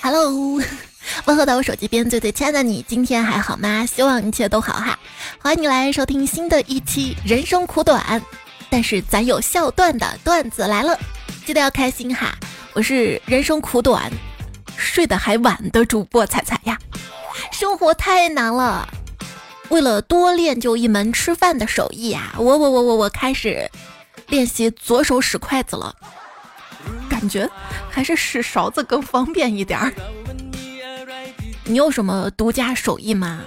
Hello，问候到我手机边最最亲爱的你，今天还好吗？希望一切都好哈。欢迎你来收听新的一期《人生苦短》，但是咱有笑段的段子来了，记得要开心哈。我是人生苦短，睡得还晚的主播彩彩呀。生活太难了，为了多练就一门吃饭的手艺啊，我我我我我开始练习左手使筷子了。感觉还是使勺子更方便一点儿。你有什么独家手艺吗？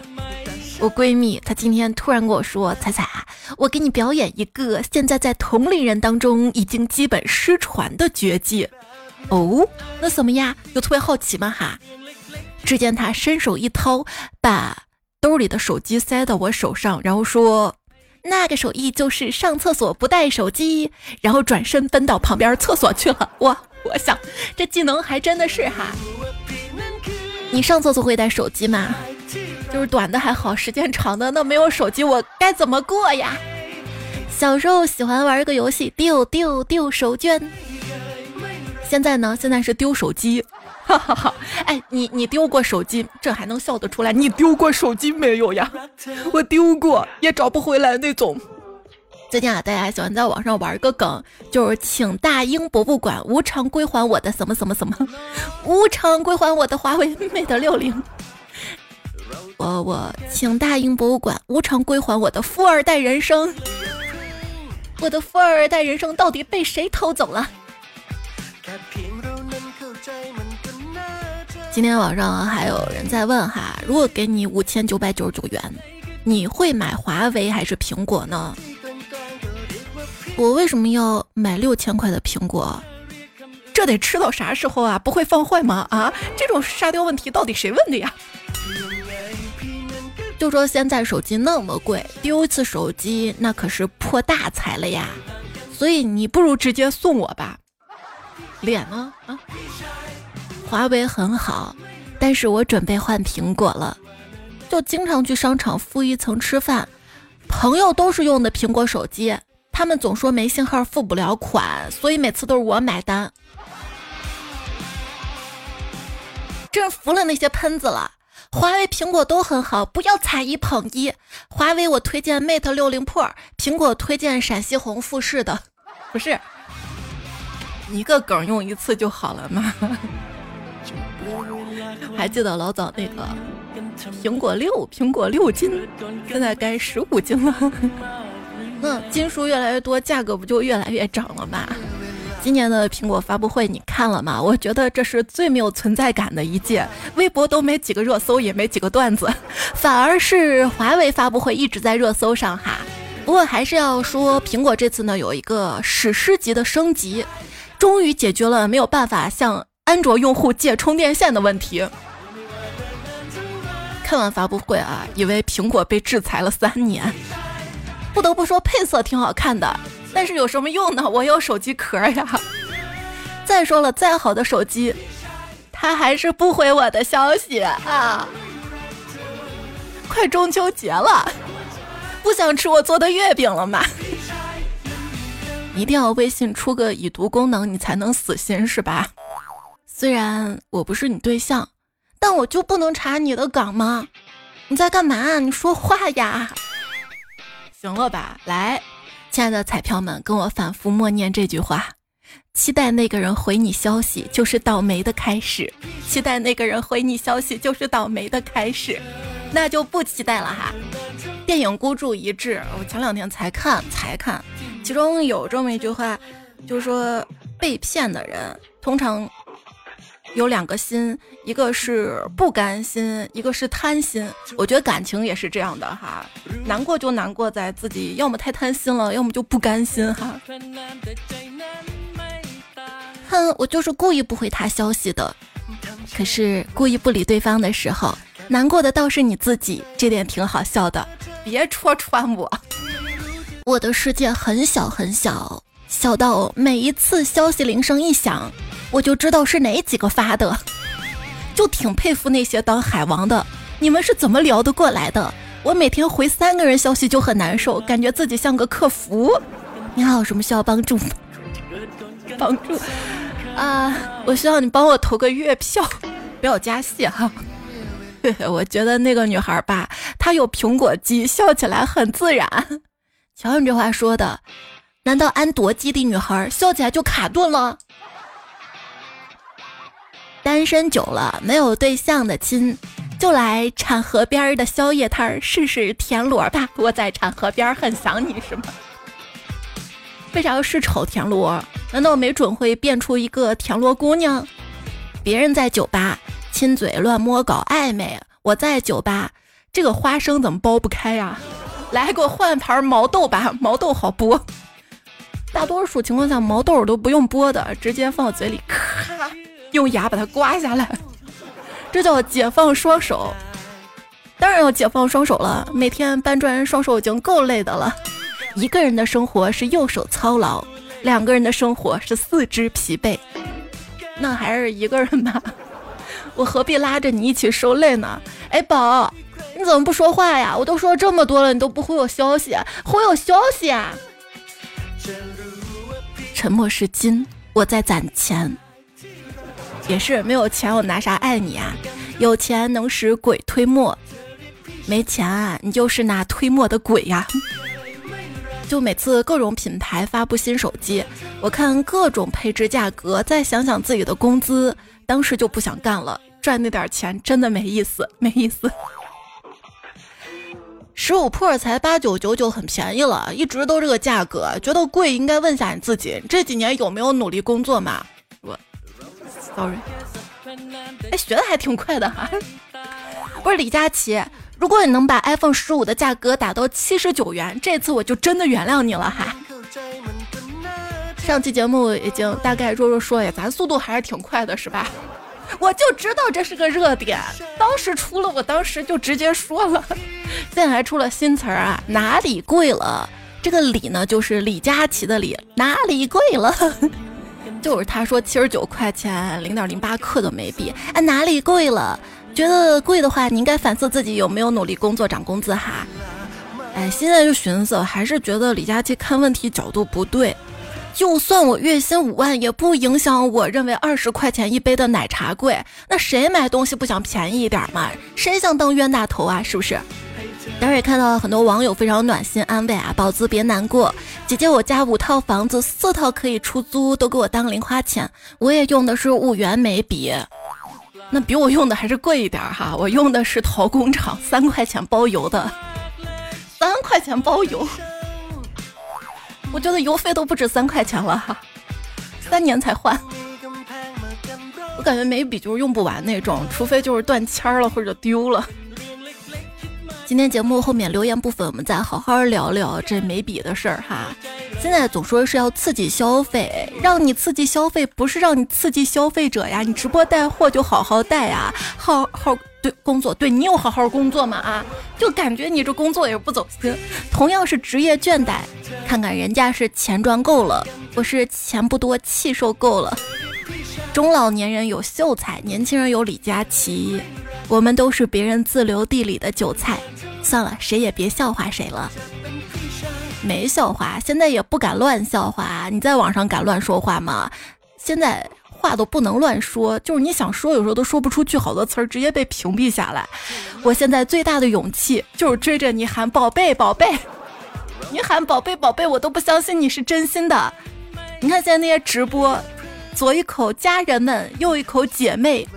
我闺蜜她今天突然跟我说：“彩彩，我给你表演一个现在在同龄人当中已经基本失传的绝技。”哦，那什么呀？有特别好奇吗？哈！只见她伸手一掏，把兜里的手机塞到我手上，然后说。那个手艺就是上厕所不带手机，然后转身奔到旁边厕所去了。我我想这技能还真的是哈。你上厕所会带手机吗？就是短的还好，时间长的那没有手机我该怎么过呀？小时候喜欢玩一个游戏，丢丢丢手绢。现在呢？现在是丢手机。哈哈哈！哎，你你丢过手机，这还能笑得出来？你丢过手机没有呀？我丢过，也找不回来那种。最近啊，大家喜欢在网上玩一个梗，就是请大英博物馆无偿归还我的什么什么什么，无偿归还我的华为 Mate 六零。我我请大英博物馆无偿归还我的富二代人生。我的富二代人生到底被谁偷走了？今天网上还有人在问哈，如果给你五千九百九十九元，你会买华为还是苹果呢？我为什么要买六千块的苹果？这得吃到啥时候啊？不会放坏吗？啊，这种沙雕问题到底谁问的呀？就说现在手机那么贵，丢一次手机那可是破大财了呀，所以你不如直接送我吧。脸呢？啊？华为很好，但是我准备换苹果了。就经常去商场负一层吃饭，朋友都是用的苹果手机，他们总说没信号付不了款，所以每次都是我买单。真服了那些喷子了，华为、苹果都很好，不要踩一捧一。华为我推荐 Mate 六零 Pro，苹果推荐陕西红富士的，不是一个梗用一次就好了吗？还记得老早那个苹果六，苹果六斤，现在该十五斤了。那斤数越来越多，价格不就越来越涨了吗？今年的苹果发布会你看了吗？我觉得这是最没有存在感的一届，微博都没几个热搜，也没几个段子，反而是华为发布会一直在热搜上哈。不过还是要说，苹果这次呢有一个史诗级的升级，终于解决了没有办法向。安卓用户借充电线的问题。看完发布会啊，以为苹果被制裁了三年。不得不说配色挺好看的，但是有什么用呢？我有手机壳呀。再说了，再好的手机，它还是不回我的消息啊。快中秋节了，不想吃我做的月饼了吗？一定要微信出个已读功能，你才能死心是吧？虽然我不是你对象，但我就不能查你的岗吗？你在干嘛？你说话呀！行了吧，来，亲爱的彩票们，跟我反复默念这句话：期待那个人回你消息，就是倒霉的开始；期待那个人回你消息，就是倒霉的开始。那就不期待了哈。电影孤注一掷，我前两天才看才看，其中有这么一句话，就是说被骗的人通常。有两个心，一个是不甘心，一个是贪心。我觉得感情也是这样的哈，难过就难过在自己要么太贪心了，要么就不甘心哈。哼，我就是故意不回他消息的，可是故意不理对方的时候，难过的倒是你自己，这点挺好笑的。别戳穿我，我的世界很小很小，小到每一次消息铃声一响。我就知道是哪几个发的，就挺佩服那些当海王的，你们是怎么聊得过来的？我每天回三个人消息就很难受，感觉自己像个客服。你好，有什么需要帮助？帮助？啊，我需要你帮我投个月票，不要加戏哈。我觉得那个女孩吧，她有苹果肌，笑起来很自然。瞧你这话说的，难道安卓机的女孩笑起来就卡顿了？单身久了没有对象的亲，就来产河边的宵夜摊试试田螺吧。我在产河边很想你，是吗？为啥要试丑田螺？难道没准会变出一个田螺姑娘？别人在酒吧。亲嘴乱摸搞暧昧，我在酒吧，这个花生怎么剥不开呀？来给我换盘毛豆吧，毛豆好剥。大多数情况下，毛豆都不用剥的，直接放嘴里，咔，用牙把它刮下来，这叫解放双手。当然要解放双手了，每天搬砖双手已经够累的了。一个人的生活是右手操劳，两个人的生活是四肢疲惫。那还是一个人吧。我何必拉着你一起受累呢？哎，宝，你怎么不说话呀？我都说这么多了，你都不回我消息，回我消息啊！沉默是金，我在攒钱。也是没有钱，我拿啥爱你啊？有钱能使鬼推磨，没钱啊你就是那推磨的鬼呀！就每次各种品牌发布新手机，我看各种配置价格，再想想自己的工资。当时就不想干了，赚那点钱真的没意思，没意思。十五 Pro 才八九九九，很便宜了，一直都这个价格，觉得贵应该问下你自己，这几年有没有努力工作嘛？，sorry，哎，学的还挺快的哈。不是李佳琦，如果你能把 iPhone 十五的价格打到七十九元，这次我就真的原谅你了哈。上期节目已经大概弱弱说呀，咱速度还是挺快的，是吧？我就知道这是个热点，当时出了，我当时就直接说了。现在还出了新词儿啊，哪里贵了？这个李呢，就是李佳琦的李，哪里贵了？就是他说七十九块钱零点零八克的眉笔，哎，哪里贵了？觉得贵的话，你应该反思自己有没有努力工作涨工资哈。哎，现在就寻思，还是觉得李佳琦看问题角度不对。就算我月薪五万，也不影响我认为二十块钱一杯的奶茶贵。那谁买东西不想便宜一点嘛？谁想当冤大头啊？是不是？当时也看到很多网友非常暖心安慰啊，宝子别难过，姐姐我家五套房子，四套可以出租，都给我当零花钱。我也用的是五元眉笔，那比我用的还是贵一点哈。我用的是陶工厂三块钱包邮的，三块钱包邮。我觉得邮费都不止三块钱了哈，三年才换。我感觉眉笔就是用不完那种，除非就是断签了或者丢了。今天节目后面留言部分，我们再好好聊聊这眉笔的事儿哈。现在总说是要刺激消费，让你刺激消费，不是让你刺激消费者呀。你直播带货就好好带呀，好好对工作，对你有好好工作吗？啊，就感觉你这工作也不走心。同样是职业倦怠，看看人家是钱赚够了，我是钱不多，气受够了。中老年人有秀才，年轻人有李佳琦。我们都是别人自留地里的韭菜，算了，谁也别笑话谁了。没笑话，现在也不敢乱笑话。你在网上敢乱说话吗？现在话都不能乱说，就是你想说，有时候都说不出去，好多词儿直接被屏蔽下来。我现在最大的勇气就是追着你喊宝贝宝贝，你喊宝贝宝贝，我都不相信你是真心的。你看现在那些直播，左一口家人们，右一口姐妹。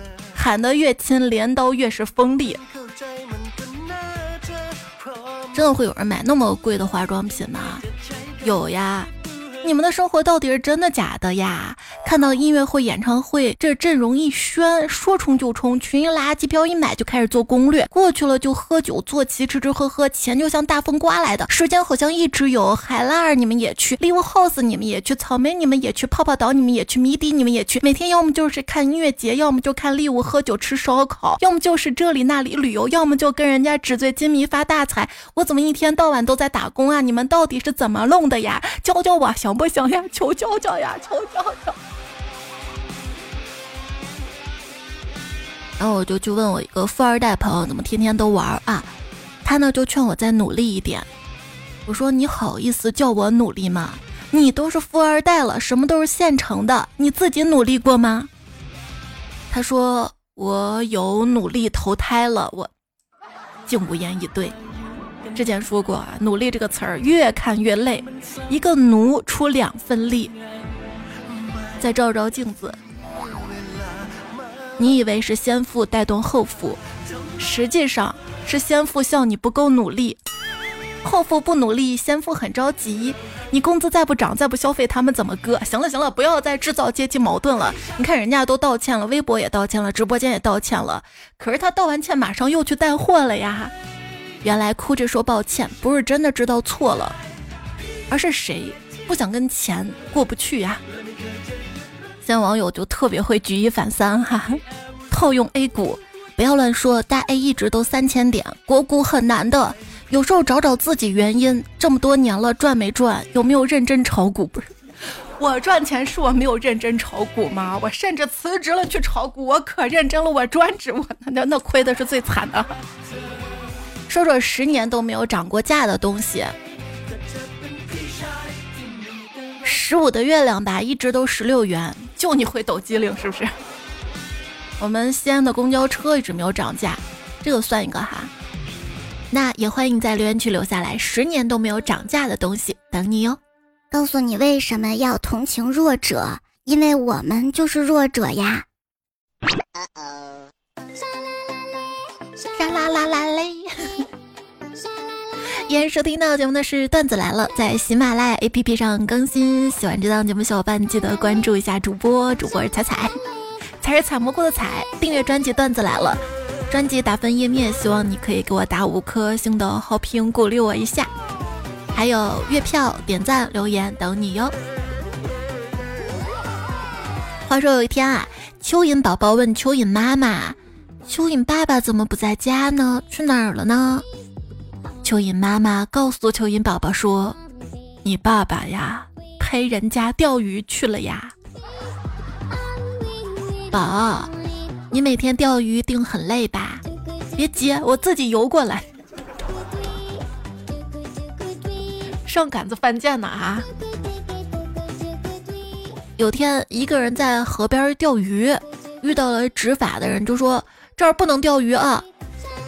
砍得越亲，镰刀越是锋利。真的会有人买那么贵的化妆品吗？有呀。你们的生活到底是真的假的呀？看到音乐会、演唱会，这阵容一宣，说冲就冲，群一拉，机票一买就开始做攻略。过去了就喝酒坐骑，吃吃喝喝，钱就像大风刮来的。时间好像一直有，海拉尔你们也去，live house 你们也去，草莓你们也去，泡泡岛你们也去，迷笛你们也去。每天要么就是看音乐节，要么就看 live 喝酒吃烧烤，要么就是这里那里旅游，要么就跟人家纸醉金迷发大财。我怎么一天到晚都在打工啊？你们到底是怎么弄的呀？教教我，小。不行呀，求教教呀，求教教。然后我就去问我一个富二代朋友，怎么天天都玩啊？他呢就劝我再努力一点。我说你好意思叫我努力吗？你都是富二代了，什么都是现成的，你自己努力过吗？他说我有努力投胎了，我竟无言以对。之前说过啊，努力这个词儿越看越累，一个奴出两份力。再照照镜子，你以为是先富带动后富，实际上是先富笑你不够努力，后富不努力，先富很着急。你工资再不涨，再不消费，他们怎么割？行了行了，不要再制造阶级矛盾了。你看人家都道歉了，微博也道歉了，直播间也道歉了，可是他道完歉马上又去带货了呀。原来哭着说抱歉，不是真的知道错了，而是谁不想跟钱过不去呀？现在网友就特别会举一反三哈，套用 A 股，不要乱说，大 A 一直都三千点，国股很难的。有时候找找自己原因，这么多年了赚没赚？有没有认真炒股？不 是我赚钱是我没有认真炒股吗？我甚至辞职了去炒股，我可认真了，我专职，我那那亏的是最惨的。说说十年都没有涨过价的东西，十五的月亮吧，一直都十六元，就你会抖机灵是不是？我们西安的公交车一直没有涨价，这个算一个哈。那也欢迎在留言区留下来，十年都没有涨价的东西等你哟。告诉你为什么要同情弱者，因为我们就是弱者呀。沙啦啦啦嘞！依然收听到节目的是段子来了，在喜马拉雅 APP 上更新。喜欢这档节目小伙伴记得关注一下主播，主播是彩彩，才是采蘑菇的彩。订阅专辑段子来了。专辑打分页面，希望你可以给我打五颗星的好评，鼓励我一下。还有月票、点赞、留言等你哟。话说有一天啊，蚯蚓宝宝问蚯蚓妈妈：“蚯蚓爸爸怎么不在家呢？去哪儿了呢？”蚯蚓妈妈告诉蚯蚓宝宝说：“你爸爸呀，陪人家钓鱼去了呀。”宝。你每天钓鱼定很累吧？别急，我自己游过来。上杆子犯贱呢啊！有天一个人在河边钓鱼，遇到了执法的人，就说这儿不能钓鱼啊。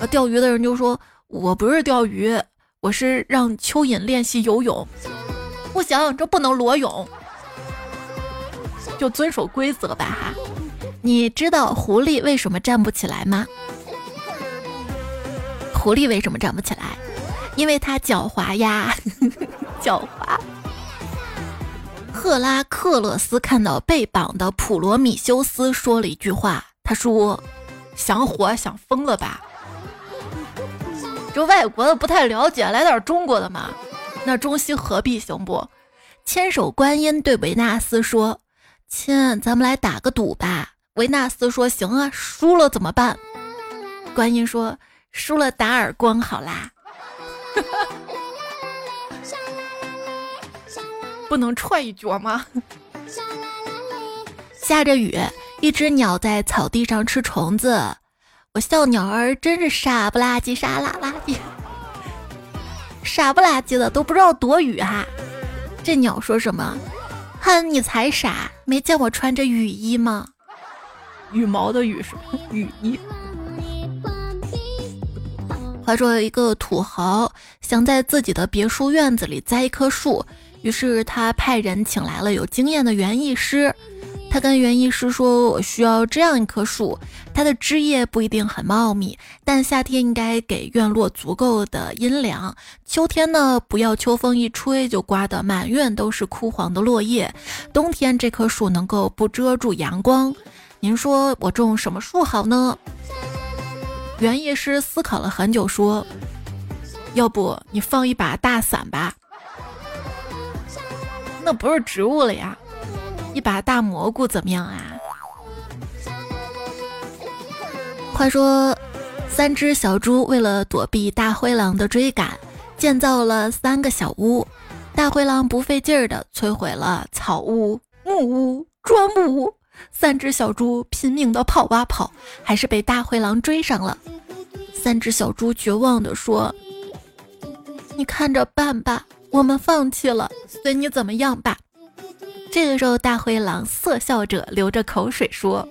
钓鱼的人就说：“我不是钓鱼，我是让蚯蚓练习游泳。”不行，这不能裸泳，就遵守规则吧哈。你知道狐狸为什么站不起来吗？狐狸为什么站不起来？因为它狡猾呀，狡猾。赫拉克勒斯看到被绑的普罗米修斯，说了一句话。他说：“想火想疯了吧？这外国的不太了解，来点中国的嘛。那中西合璧行不？”千手观音对维纳斯说：“亲，咱们来打个赌吧。”维纳斯说：“行啊，输了怎么办？”观音说：“输了打耳光好啦。”不能踹一脚吗？下着雨，一只鸟在草地上吃虫子。我笑鸟儿真是傻不拉几，傻啦啦的，傻不拉几的都不知道躲雨哈。这鸟说什么？哼，你才傻，没见我穿着雨衣吗？羽毛的羽是羽衣。话说，一个土豪想在自己的别墅院子里栽一棵树，于是他派人请来了有经验的园艺师。他跟园艺师说：“我需要这样一棵树，它的枝叶不一定很茂密，但夏天应该给院落足够的阴凉。秋天呢，不要秋风一吹就刮得满院都是枯黄的落叶。冬天这棵树能够不遮住阳光。”您说我种什么树好呢？园艺师思考了很久，说：“要不你放一把大伞吧？那不是植物了呀，一把大蘑菇怎么样啊？”话说，三只小猪为了躲避大灰狼的追赶，建造了三个小屋。大灰狼不费劲儿的摧毁了草屋、木屋、砖木屋。三只小猪拼命的跑啊跑，还是被大灰狼追上了。三只小猪绝望的说：“你看着办吧，我们放弃了，随你怎么样吧。”这个时候，大灰狼色笑着流着口水说：“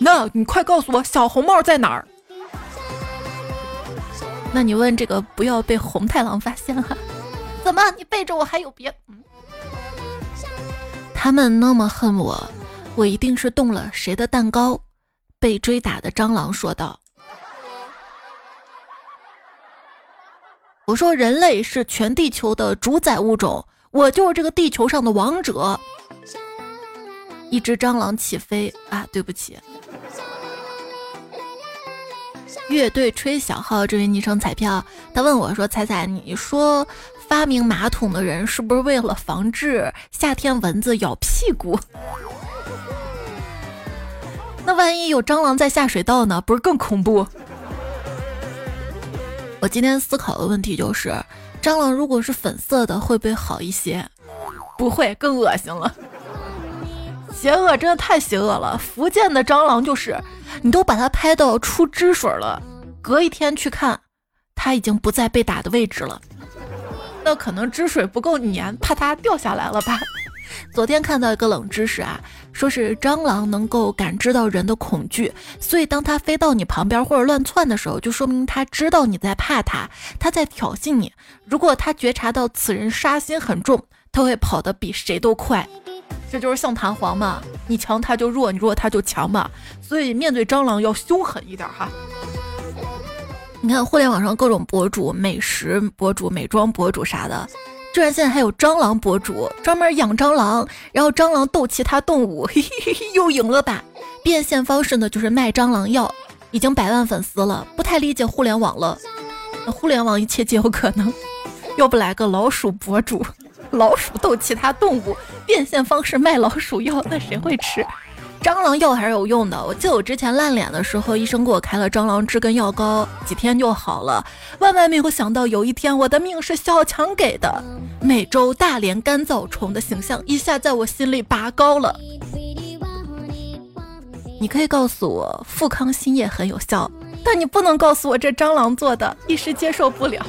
那你快告诉我，小红帽在哪儿？”那你问这个，不要被红太狼发现了。怎么？你背着我还有别？他们那么恨我，我一定是动了谁的蛋糕？被追打的蟑螂说道。我说人类是全地球的主宰物种，我就是这个地球上的王者。一只蟑螂起飞啊！对不起。乐队吹小号，这位昵称彩票，他问我说：“彩彩，你说发明马桶的人是不是为了防治夏天蚊子咬屁股？那万一有蟑螂在下水道呢？不是更恐怖？”我今天思考的问题就是：蟑螂如果是粉色的，会不会好一些？不会，更恶心了。邪恶真的太邪恶了！福建的蟑螂就是。你都把它拍到出汁水了，隔一天去看，它已经不在被打的位置了。那可能汁水不够粘，怕它掉下来了吧？昨天看到一个冷知识啊，说是蟑螂能够感知到人的恐惧，所以当它飞到你旁边或者乱窜的时候，就说明它知道你在怕它，它在挑衅你。如果它觉察到此人杀心很重，它会跑得比谁都快。这就是像弹簧嘛，你强它就弱，你弱它就强嘛。所以面对蟑螂要凶狠一点哈。你看互联网上各种博主、美食博主、美妆博主啥的，居然现在还有蟑螂博主，专门养蟑螂，然后蟑螂斗其他动物，嘿 嘿又赢了吧？变现方式呢，就是卖蟑螂药，已经百万粉丝了。不太理解互联网了，那互联网一切皆有可能。要不来个老鼠博主？老鼠斗其他动物，变现方式卖老鼠药，那谁会吃？蟑螂药还是有用的。我记得我之前烂脸的时候，医生给我开了蟑螂治根药膏，几天就好了。万万没有想到，有一天我的命是小强给的。美洲大连干燥虫的形象一下在我心里拔高了。你可以告诉我富康新叶很有效，但你不能告诉我这蟑螂做的，一时接受不了。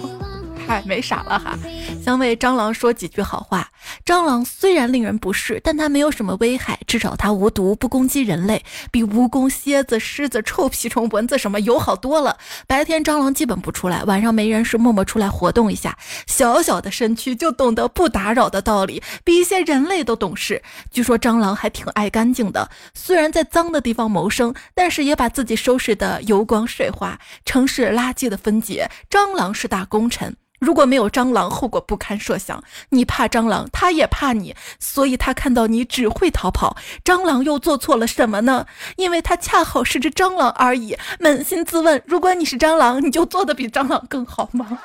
哎，没啥了哈。想为蟑螂说几句好话。蟑螂虽然令人不适，但它没有什么危害，至少它无毒，不攻击人类，比蜈蚣、蝎子、狮子、臭屁虫、蚊子什么友好多了。白天蟑螂基本不出来，晚上没人时默默出来活动一下。小小的身躯就懂得不打扰的道理，比一些人类都懂事。据说蟑螂还挺爱干净的，虽然在脏的地方谋生，但是也把自己收拾得油光水滑。城市垃圾的分解，蟑螂是大功臣。如果没有蟑螂，后果不堪设想。你怕蟑螂，他也怕你，所以他看到你只会逃跑。蟑螂又做错了什么呢？因为他恰好是只蟑螂而已。扪心自问，如果你是蟑螂，你就做的比蟑螂更好吗？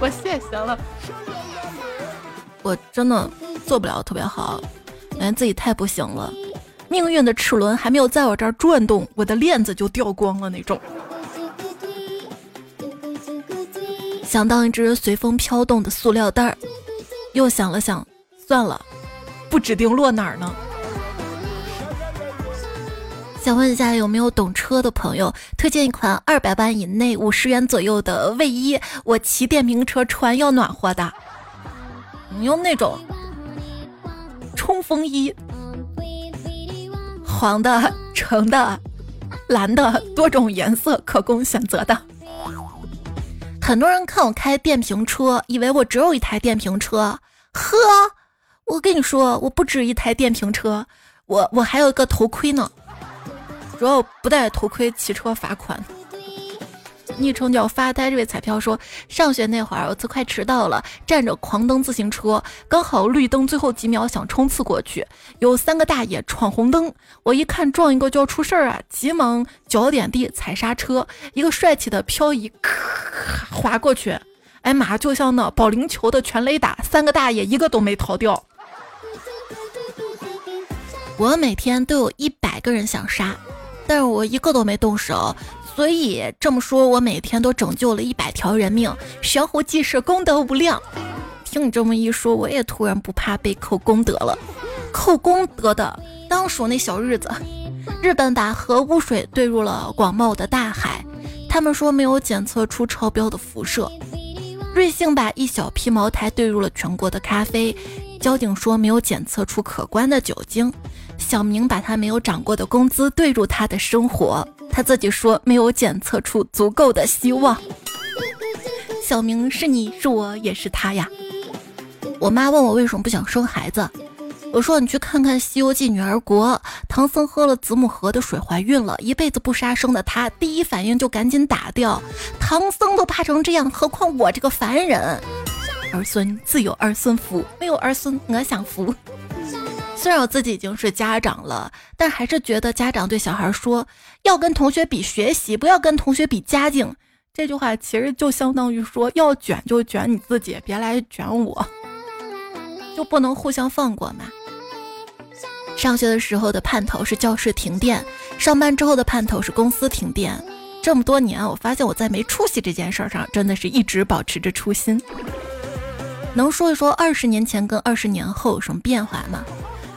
我谢谢了。我真的做不了特别好，感觉自己太不行了。命运的齿轮还没有在我这儿转动，我的链子就掉光了那种。想当一只随风飘动的塑料袋儿，又想了想，算了，不指定落哪儿呢。想问一下，有没有懂车的朋友推荐一款二百万以内、五十元左右的卫衣？我骑电瓶车穿要暖和的。你用那种冲锋衣，黄的、橙的、蓝的，多种颜色可供选择的。很多人看我开电瓶车，以为我只有一台电瓶车。呵，我跟你说，我不止一台电瓶车，我我还有一个头盔呢。主要不戴头盔骑车罚款。昵称叫发呆这位彩票说，上学那会儿我快迟到了，站着狂蹬自行车，刚好绿灯最后几秒想冲刺过去，有三个大爷闯红灯，我一看撞一个就要出事儿啊，急忙脚点地踩刹车，一个帅气的漂移，咔滑过去，哎妈，就像那保龄球的全垒打，三个大爷一个都没逃掉。我每天都有一百个人想杀，但是我一个都没动手。所以这么说，我每天都拯救了一百条人命，悬壶济世，功德无量。听你这么一说，我也突然不怕被扣功德了。扣功德的当属那小日子。日本把核污水兑入了广袤的大海，他们说没有检测出超标的辐射。瑞幸把一小批茅台兑入了全国的咖啡，交警说没有检测出可观的酒精。小明把他没有涨过的工资兑入他的生活，他自己说没有检测出足够的希望。小明是你是我也是他呀。我妈问我为什么不想生孩子，我说你去看看《西游记》女儿国，唐僧喝了子母河的水怀孕了，一辈子不杀生的他，第一反应就赶紧打掉。唐僧都怕成这样，何况我这个凡人？儿孙自有儿孙福，没有儿孙我享福。虽然我自己已经是家长了，但还是觉得家长对小孩说要跟同学比学习，不要跟同学比家境。这句话其实就相当于说要卷就卷你自己，别来卷我。就不能互相放过吗？上学的时候的盼头是教室停电，上班之后的盼头是公司停电。这么多年，我发现我在没出息这件事上，真的是一直保持着初心。能说一说二十年前跟二十年后有什么变化吗？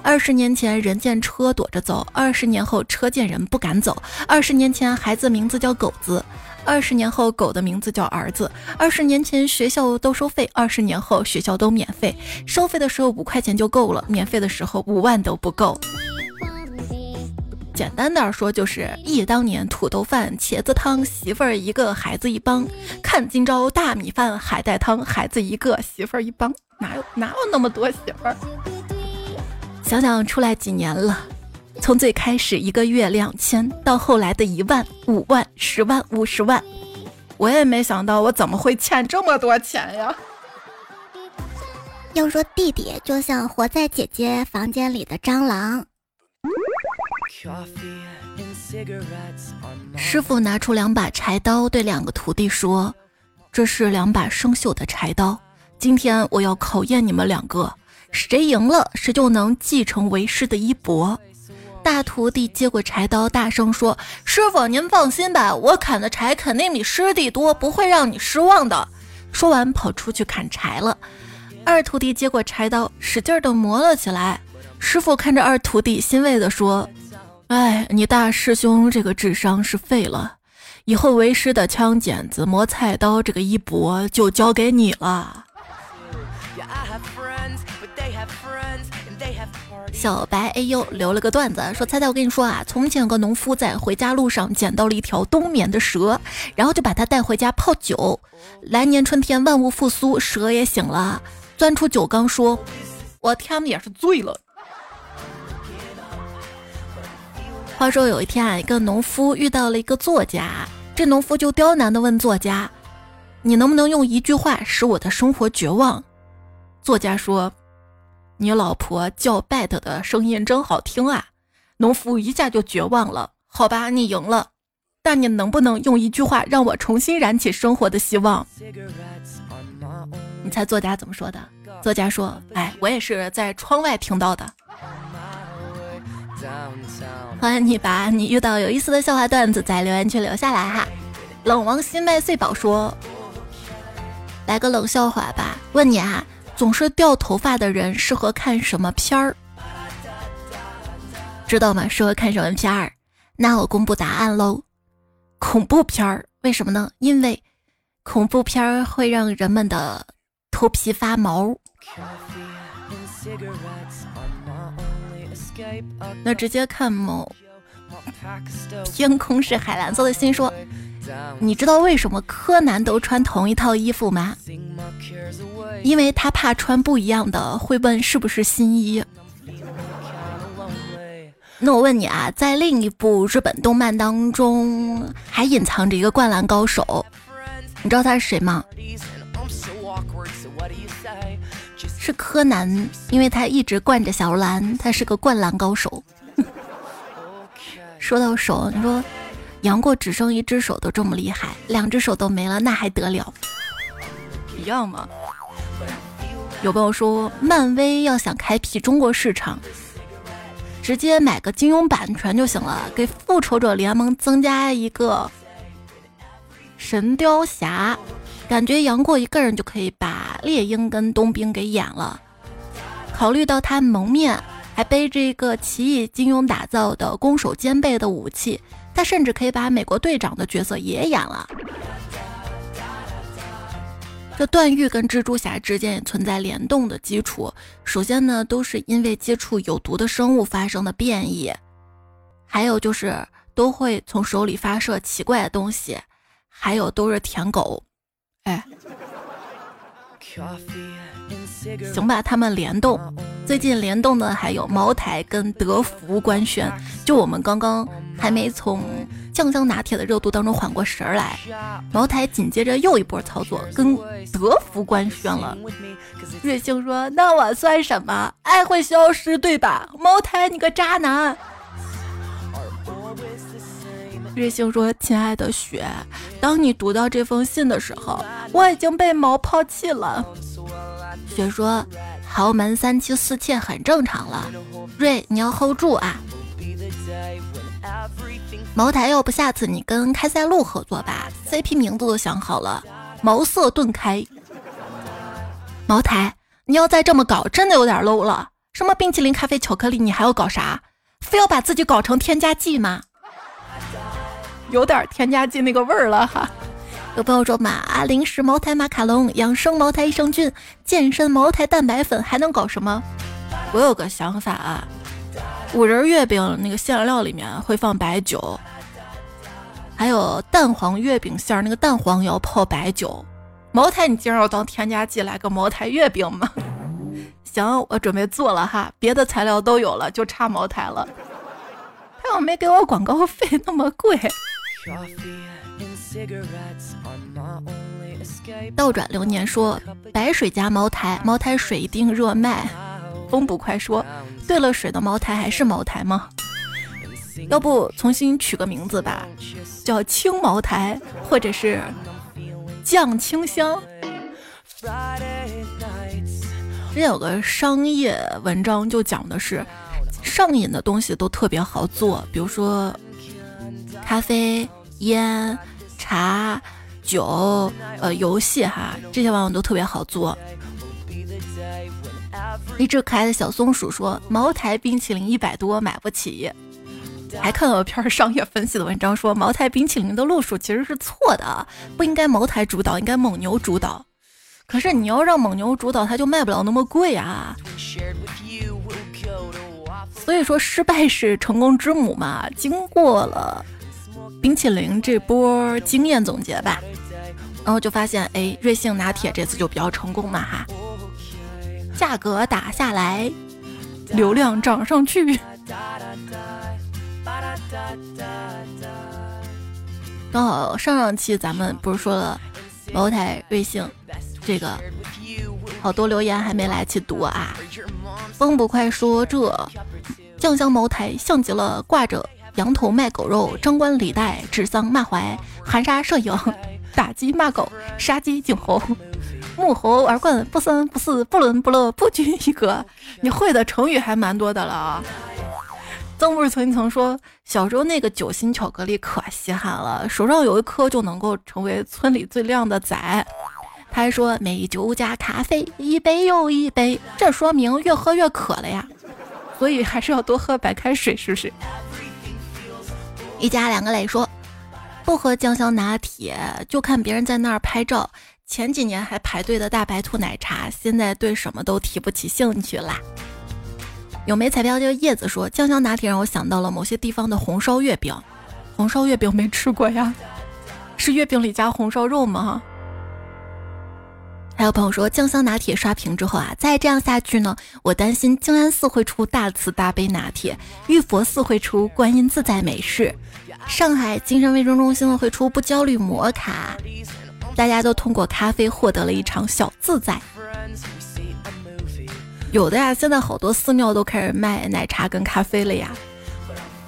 二十年前人见车躲着走，二十年后车见人不敢走。二十年前孩子名字叫狗子。二十年后，狗的名字叫儿子。二十年前，学校都收费；二十年后，学校都免费。收费的时候五块钱就够了，免费的时候五万都不够。简单点说，就是忆当年土豆饭、茄子汤，媳妇儿一个，孩子一帮；看今朝大米饭、海带汤，孩子一个，媳妇儿一帮。哪有哪有那么多媳妇儿？想想出来几年了。从最开始一个月两千，到后来的一万、五万、十万、五十万，我也没想到我怎么会欠这么多钱呀！要说弟弟就像活在姐姐房间里的蟑螂。师傅拿出两把柴刀，对两个徒弟说：“这是两把生锈的柴刀，今天我要考验你们两个，谁赢了，谁就能继承为师的衣钵。”大徒弟接过柴刀，大声说：“师傅，您放心吧，我砍的柴肯定比师弟多，不会让你失望的。”说完，跑出去砍柴了。二徒弟接过柴刀，使劲的磨了起来。师傅看着二徒弟，欣慰的说：“哎，你大师兄这个智商是废了，以后为师的枪剪子、磨菜刀这个衣钵就交给你了。”小白哎呦留了个段子，说猜猜我跟你说啊，从前有个农夫在回家路上捡到了一条冬眠的蛇，然后就把它带回家泡酒。来年春天万物复苏，蛇也醒了，钻出酒缸说：“我天也是醉了。”话说有一天啊，一个农夫遇到了一个作家，这农夫就刁难的问作家：“你能不能用一句话使我的生活绝望？”作家说。你老婆叫 bat 的声音真好听啊！农夫一下就绝望了。好吧，你赢了，但你能不能用一句话让我重新燃起生活的希望？你猜作家怎么说的？作家说：“哎，我也是在窗外听到的。”欢迎你把你遇到有意思的笑话段子在留言区留下来哈。冷王新麦穗宝说：“来个冷笑话吧，问你啊。”总是掉头发的人适合看什么片儿？知道吗？适合看什么片儿？那我公布答案喽。恐怖片儿？为什么呢？因为恐怖片儿会让人们的头皮发毛。那直接看某天空是海蓝色的心说。你知道为什么柯南都穿同一套衣服吗？因为他怕穿不一样的会问是不是新衣。那我问你啊，在另一部日本动漫当中还隐藏着一个灌篮高手，你知道他是谁吗？是柯南，因为他一直惯着小兰，他是个灌篮高手。说到手，你说。杨过只剩一只手都这么厉害，两只手都没了那还得了？一样吗？有朋友说，漫威要想开辟中国市场，直接买个金庸版权就行了，给复仇者联盟增加一个神雕侠，感觉杨过一个人就可以把猎鹰跟冬兵给演了。考虑到他蒙面，还背着一个奇异金庸打造的攻守兼备的武器。他甚至可以把美国队长的角色也演了。这段誉跟蜘蛛侠之间也存在联动的基础。首先呢，都是因为接触有毒的生物发生的变异，还有就是都会从手里发射奇怪的东西，还有都是舔狗。哎。行吧，他们联动。最近联动的还有茅台跟德芙官宣。就我们刚刚还没从酱香拿铁的热度当中缓过神儿来，茅台紧接着又一波操作，跟德芙官宣了。瑞幸说：“那我算什么？爱会消失，对吧？茅台，你个渣男。”瑞幸说：“亲爱的雪，当你读到这封信的时候，我已经被毛抛弃了。”雪说：“豪门三妻四妾很正常了。”瑞，你要 hold 住啊！茅台，要不下次你跟开塞露合作吧？CP 名字都想好了，茅塞顿开。茅台，你要再这么搞，真的有点 low 了。什么冰淇淋、咖啡、巧克力，你还要搞啥？非要把自己搞成添加剂吗？有点添加剂那个味儿了哈。有朋友说马零食茅台马卡龙，养生茅台益生菌，健身茅台蛋白粉，还能搞什么？我有个想法啊，五仁月饼那个馅料里面会放白酒，还有蛋黄月饼馅儿那个蛋黄也要泡白酒。茅台你竟然要当添加剂来个茅台月饼吗？行，我准备做了哈，别的材料都有了，就差茅台了。他又没给我广告费那么贵。倒转流年说：“白水加茅台，茅台水一定热卖。”风不快说：“兑了水的茅台还是茅台吗？要不重新取个名字吧，叫青茅台，或者是酱清香。”之前有个商业文章就讲的是，上瘾的东西都特别好做，比如说咖啡、烟。茶、酒、呃，游戏哈，这些往往都特别好做。一只可爱的小松鼠说：“茅台冰淇淋一百多，买不起。”还看到一篇商业分析的文章，说茅台冰淇淋的路数其实是错的，不应该茅台主导，应该蒙牛主导。可是你要让蒙牛主导，它就卖不了那么贵啊。所以说，失败是成功之母嘛。经过了。冰淇淋这波经验总结吧，然后就发现，哎，瑞幸拿铁这次就比较成功嘛哈，价格打下来，流量涨上去。刚好上上期咱们不是说了茅台、瑞幸这个，好多留言还没来得及读啊。风不快说这酱香茅台像极了挂着。羊头卖狗肉，张冠李戴，指桑骂槐，含沙射影，打鸡骂狗，杀鸡儆猴，沐猴而冠，不三不四，不伦不乐，不拘一格。你会的成语还蛮多的了啊！曾不是曾经曾说，小时候那个酒心巧克力可稀罕了，手上有一颗就能够成为村里最靓的仔。他还说，美酒加咖啡，一杯又一杯，这说明越喝越渴了呀。所以还是要多喝白开水，是不是？一家两个磊说，不喝酱香拿铁，就看别人在那儿拍照。前几年还排队的大白兔奶茶，现在对什么都提不起兴趣啦。有没彩票就叶子说，酱香拿铁让我想到了某些地方的红烧月饼。红烧月饼没吃过呀，是月饼里加红烧肉吗？还有朋友说，酱香拿铁刷屏之后啊，再这样下去呢，我担心静安寺会出大慈大悲拿铁，玉佛寺会出观音自在美式，上海精神卫生中心会出不焦虑摩卡，大家都通过咖啡获得了一场小自在。有的呀，现在好多寺庙都开始卖奶茶跟咖啡了呀。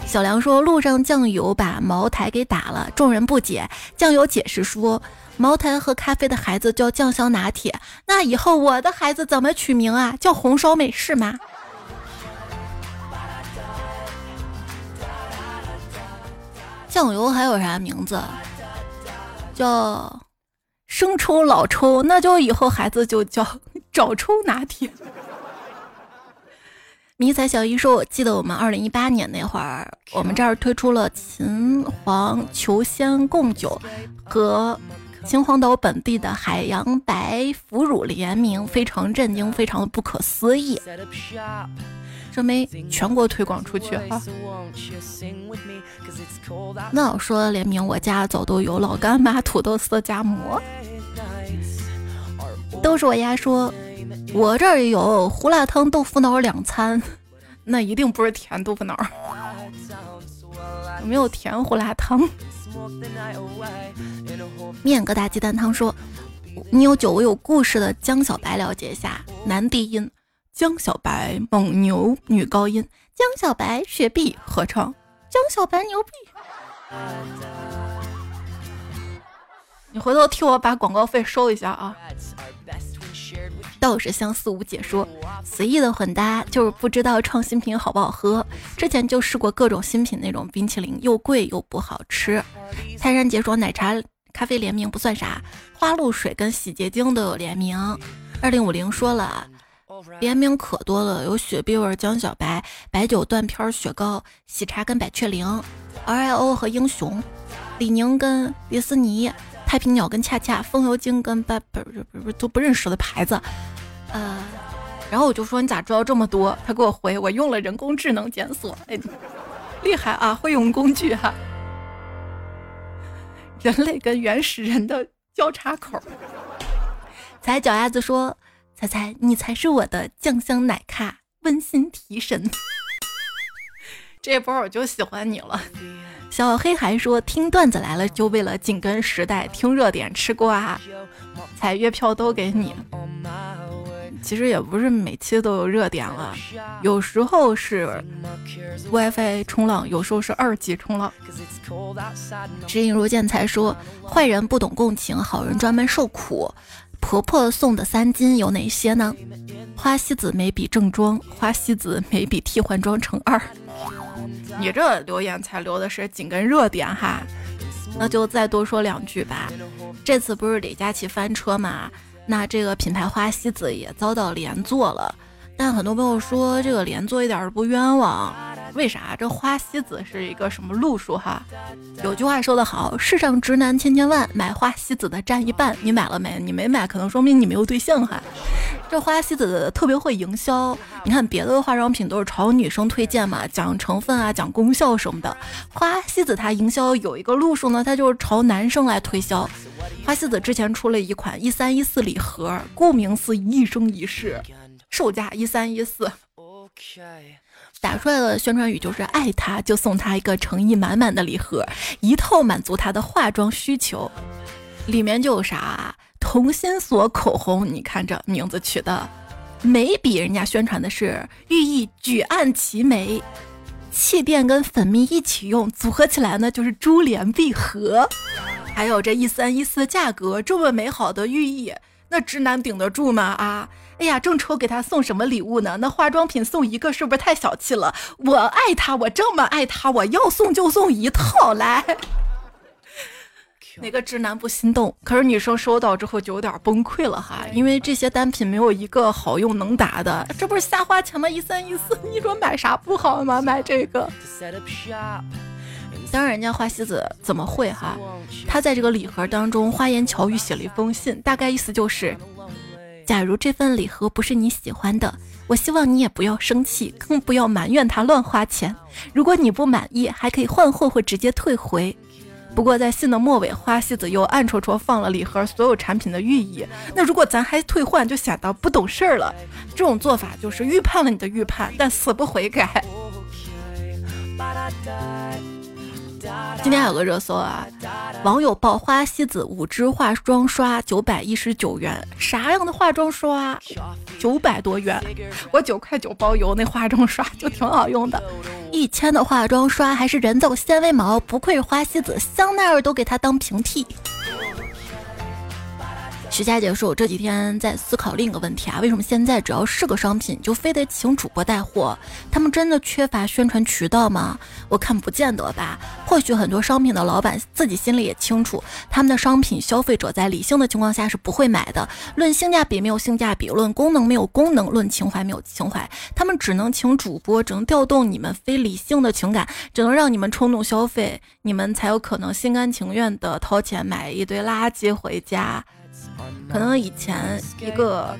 小梁说，路上酱油把茅台给打了，众人不解，酱油解释说。茅台喝咖啡的孩子叫酱香拿铁，那以后我的孩子怎么取名啊？叫红烧美式吗？酱油还有啥名字？叫生抽、老抽，那就以后孩子就叫找抽拿铁。迷彩小姨说：“我记得我们二零一八年那会儿，我们这儿推出了秦皇求仙贡酒和。”秦皇岛本地的海洋白腐乳联名，非常震惊，非常的不可思议。这没全国推广出去啊！那我说联名，我家早都有老干妈、土豆丝夹馍，都是我丫说。我这儿也有胡辣汤、豆腐脑两餐，那一定不是甜豆腐脑，没有甜胡辣汤。面疙瘩鸡蛋汤说：“你有酒，我有故事的江小白了解一下，男低音。”江小白蒙牛女高音，江小白雪碧合唱，江小白牛逼。你回头替我把广告费收一下啊。道士相似无解说，随意的混搭就是不知道创新品好不好喝。之前就试过各种新品那种冰淇淋，又贵又不好吃。泰山杰说奶茶咖啡联名不算啥，花露水跟洗洁精都有联名。二零五零说了。联名可多了，有雪碧味江小白、白酒断片雪糕、喜茶跟百雀羚、R I O 和英雄、李宁跟迪斯尼、太平鸟跟恰恰、风油精跟不不不不都不认识的牌子，呃，然后我就说你咋知道这么多？他给我回我用了人工智能检索，哎，厉害啊，会用工具哈，人类跟原始人的交叉口。踩脚丫子说。猜猜，你才是我的酱香奶咖，温馨提神。这波我就喜欢你了。小黑还说听段子来了，就为了紧跟时代，听热点吃瓜，彩月票都给你。其实也不是每期都有热点了，有时候是 WiFi 冲浪，有时候是二 G 冲浪。指引如见才说，坏人不懂共情，好人专门受苦。婆婆送的三金有哪些呢？花西子眉笔正装，花西子眉笔替换装乘二。你这留言才留的是紧跟热点哈，那就再多说两句吧。这次不是李佳琦翻车嘛？那这个品牌花西子也遭到连坐了。但很多朋友说这个连坐一点都不冤枉。为啥这花西子是一个什么路数哈？有句话说得好，世上直男千千万，买花西子的占一半。你买了没？你没买，可能说明你没有对象哈。这花西子特别会营销，你看别的化妆品都是朝女生推荐嘛，讲成分啊，讲功效什么的。花西子它营销有一个路数呢，它就是朝男生来推销。花西子之前出了一款一三一四礼盒，顾名思义，一生一世，售价一三一四。打出来的宣传语就是爱他就送他一个诚意满满的礼盒，一套满足他的化妆需求。里面就有啥同心锁口红，你看这名字取的，眉笔人家宣传的是寓意举案齐眉，气垫跟粉蜜一起用，组合起来呢就是珠联璧合。还有这一三一四的价格这么美好的寓意，那直男顶得住吗？啊！哎呀，正愁给他送什么礼物呢？那化妆品送一个是不是太小气了？我爱他，我这么爱他，我要送就送一套来。哪个直男不心动？可是女生收到之后就有点崩溃了哈，因为这些单品没有一个好用能打的，这不是瞎花钱吗？一三一四，你说买啥不好吗？买这个。当然，人家花西子怎么会哈？他在这个礼盒当中花言巧语写了一封信，大概意思就是。假如这份礼盒不是你喜欢的，我希望你也不要生气，更不要埋怨他乱花钱。如果你不满意，还可以换货或直接退回。不过在信的末尾，花西子又暗戳戳放了礼盒所有产品的寓意。那如果咱还退换，就显得不懂事儿了。这种做法就是预判了你的预判，但死不悔改。今天有个热搜啊，网友爆花西子五支化妆刷九百一十九元，啥样的化妆刷九百多元？我九块九包邮，那化妆刷就挺好用的。一千的化妆刷还是人造纤维毛，不愧是花西子，香奈儿都给它当平替。徐佳姐说：“我这几天在思考另一个问题啊，为什么现在只要是个商品就非得请主播带货？他们真的缺乏宣传渠道吗？我看不见得吧。或许很多商品的老板自己心里也清楚，他们的商品消费者在理性的情况下是不会买的。论性价比没有性价比，论功能没有功能，论情怀没有情怀，他们只能请主播，只能调动你们非理性的情感，只能让你们冲动消费，你们才有可能心甘情愿的掏钱买一堆垃圾回家。”可能以前一个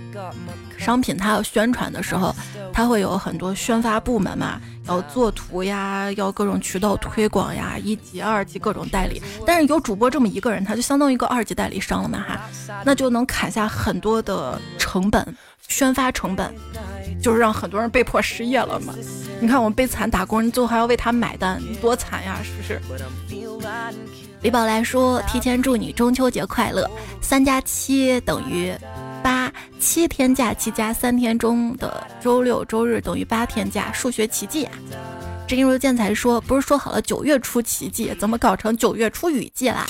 商品它要宣传的时候，它会有很多宣发部门嘛，要做图呀，要各种渠道推广呀，一级、二级各种代理。但是有主播这么一个人，他就相当于一个二级代理商了嘛哈，那就能砍下很多的成本，宣发成本，就是让很多人被迫失业了嘛。你看我们悲惨打工人，最后还要为他买单，多惨呀，是不是？李宝来说：“提前祝你中秋节快乐。三加七等于八，七天假期加三天中的周六周日等于八天假，数学奇迹啊！”真如建才说：“不是说好了九月初奇迹，怎么搞成九月初雨季啦？”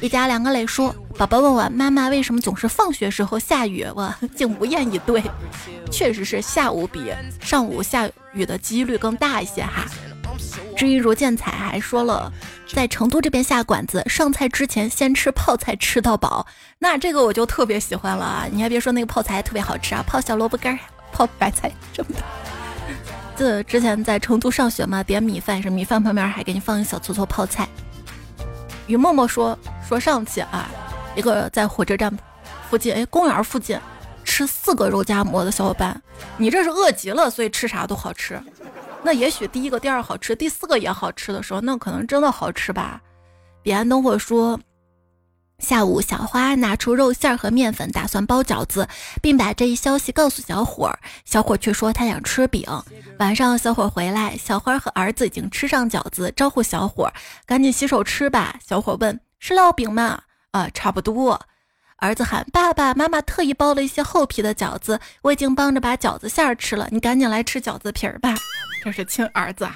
一家两个磊说：“宝宝问我妈妈为什么总是放学时候下雨，我竟无言以对。确实是下午比上午下雨的几率更大一些哈。”知音如见彩还说了，在成都这边下馆子，上菜之前先吃泡菜吃到饱，那这个我就特别喜欢了啊！你还别说，那个泡菜特别好吃啊，泡小萝卜干，泡白菜什么的。这之前在成都上学嘛，点米饭是米饭旁边还给你放一小撮撮泡菜。于默默说说上去啊，一个在火车站附近，哎，公园附近吃四个肉夹馍的小伙伴，你这是饿极了，所以吃啥都好吃。那也许第一个、第二好吃，第四个也好吃的时候，那可能真的好吃吧。彼岸灯火说，下午小花拿出肉馅和面粉，打算包饺子，并把这一消息告诉小伙儿。小伙却说他想吃饼。晚上小伙回来，小花和儿子已经吃上饺子，招呼小伙赶紧洗手吃吧。小伙问是烙饼吗？啊，差不多。儿子喊爸爸，妈妈特意包了一些厚皮的饺子，我已经帮着把饺子馅儿吃了，你赶紧来吃饺子皮儿吧。这是亲儿子。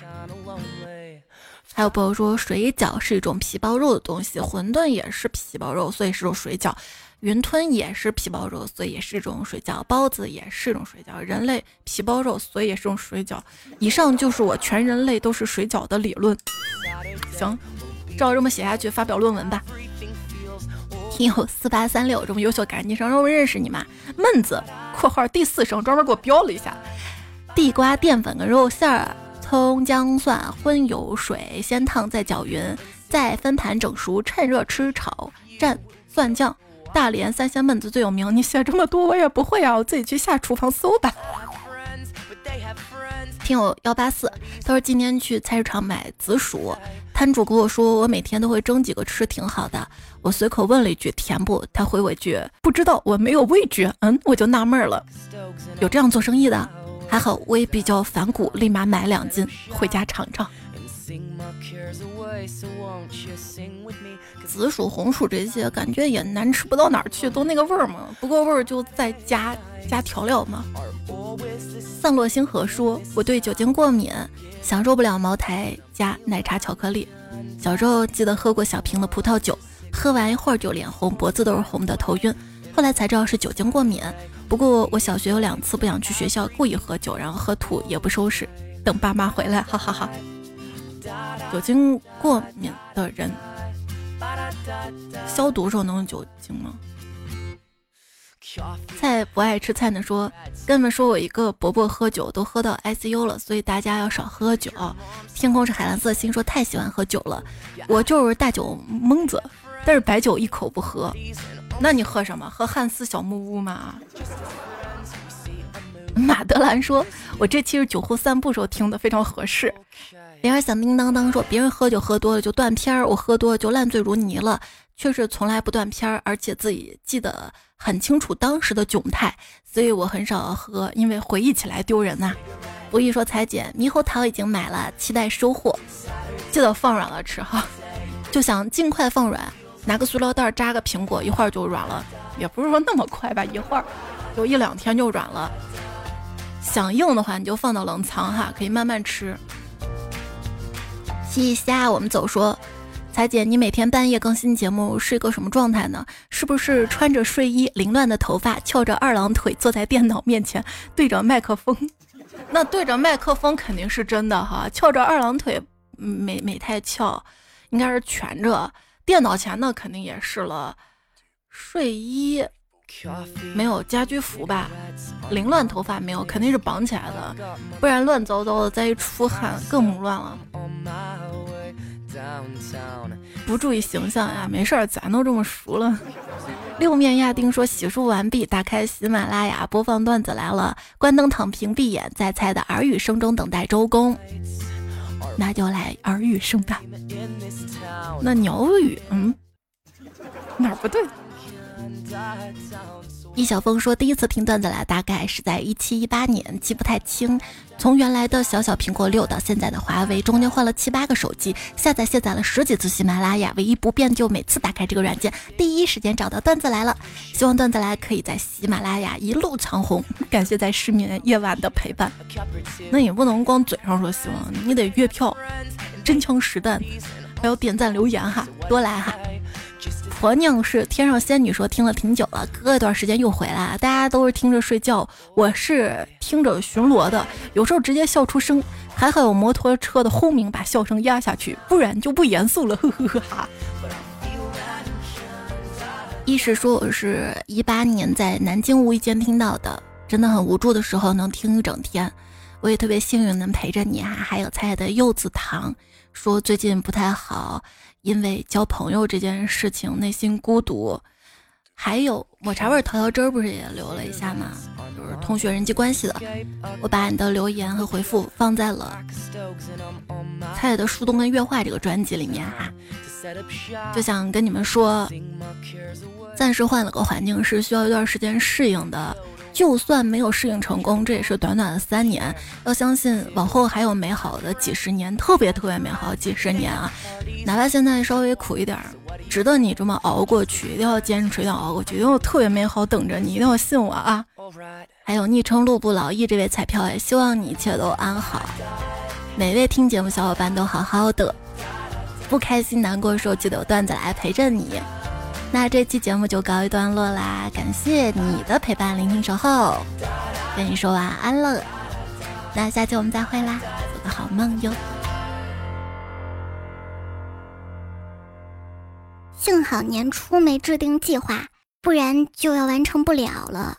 还有朋友说，水饺是一种皮包肉的东西，馄饨也是皮包肉，所以是种水饺；云吞也是皮包肉，所以也是一种水饺；包子也是一种水饺。人类皮包肉，所以也是种水饺。以上就是我全人类都是水饺的理论。行，照这么写下去，发表论文吧。听友四八三六这么优秀，赶紧上让我认识你嘛。闷子（括号第四声）专门给我标了一下。地瓜、淀粉跟肉馅儿，葱姜蒜荤油水，先烫再搅匀，再分盘整熟，趁热吃炒蘸蒜酱。大连三鲜焖子最有名，你写这么多我也不会啊，我自己去下厨房搜吧。听友幺八四，他说今天去菜市场买紫薯，摊主跟我说我每天都会蒸几个吃，挺好的。我随口问了一句甜不，他回我一句不知道，我没有味觉。嗯，我就纳闷了，有这样做生意的？还好我也比较反骨，立马买两斤回家尝尝。紫薯、红薯这些感觉也难吃不到哪儿去，都那个味儿嘛。不过味儿就再加加调料嘛。散落星河说：“我对酒精过敏，享受不了茅台加奶茶巧克力。小时候记得喝过小瓶的葡萄酒，喝完一会儿就脸红，脖子都是红的，头晕。后来才知道是酒精过敏。”不过我小学有两次不想去学校，故意喝酒，然后喝吐也不收拾，等爸妈回来，哈哈哈。酒精过敏的人消毒时候能用酒精吗？菜不爱吃菜呢，说跟你们说我一个伯伯喝酒都喝到 ICU 了，所以大家要少喝酒。天空是海蓝色，心说太喜欢喝酒了，我就是大酒蒙子，但是白酒一口不喝。那你喝什么？喝汉斯小木屋吗？马德兰说：“我这期是酒后散步时候听的，非常合适。”铃儿响叮当当说：“别人喝酒喝多了就断片儿，我喝多了就烂醉如泥了，却是从来不断片儿，而且自己记得很清楚当时的窘态，所以我很少喝，因为回忆起来丢人呐。”不易说：“裁剪，猕猴桃已经买了，期待收获，记得放软了吃哈，就想尽快放软。”拿个塑料袋扎个苹果，一会儿就软了，也不是说那么快吧，一会儿就一两天就软了。想硬的话，你就放到冷藏哈，可以慢慢吃。西虾，我们走说，彩姐，你每天半夜更新节目是一个什么状态呢？是不是穿着睡衣、凌乱的头发、翘着二郎腿坐在电脑面前对着麦克风？那对着麦克风肯定是真的哈，翘着二郎腿没没太翘，应该是蜷着。电脑前呢肯定也是了，睡衣没有家居服吧？凌乱头发没有，肯定是绑起来的，不然乱糟糟的，再一出汗更乱了。不注意形象呀，没事儿，咱都这么熟了。六面亚丁说洗漱完毕，打开喜马拉雅播放段子来了，关灯躺平闭眼，在菜的耳语声中等待周公。那就来耳语声吧。那鸟语，嗯，哪儿不对？易小峰说：“第一次听段子来，大概是在一七一八年，记不太清。从原来的小小苹果六到现在的华为，中间换了七八个手机，下载卸载了十几次喜马拉雅，唯一不变就每次打开这个软件，第一时间找到段子来了。希望段子来可以在喜马拉雅一路长红。感谢在失眠夜晚的陪伴。那也不能光嘴上说希望，你得月票、真枪实弹，还有点赞留言哈，多来哈。”婆娘是天上仙女说听了挺久了，隔一段时间又回来。大家都是听着睡觉，我是听着巡逻的，有时候直接笑出声，还好有摩托车的轰鸣把笑声压下去，不然就不严肃了。呵呵呵哈。一是说我是一八年在南京无意间听到的，真的很无助的时候能听一整天，我也特别幸运能陪着你哈。还有菜的柚子糖说最近不太好。因为交朋友这件事情内心孤独，还有抹茶味桃桃汁儿不是也留了一下吗？就是同学人际关系的，我把你的留言和回复放在了蔡的树洞跟乐话这个专辑里面哈，就想跟你们说，暂时换了个环境是需要一段时间适应的。就算没有适应成功，这也是短短的三年。要相信往后还有美好的几十年，特别特别美好几十年啊！哪怕现在稍微苦一点，值得你这么熬过去。一定要坚持，一定要熬过去，因为我特别美好等着你，一定要信我啊！还有昵称路不老易这位彩票，也希望你一切都安好。每位听节目小伙伴都好好的，不开心难过的时候，记得有段子来陪着你。那这期节目就告一段落啦，感谢你的陪伴、聆听、守候，跟你说晚安了。那下期我们再会啦，做个好梦哟。幸好年初没制定计划，不然就要完成不了了。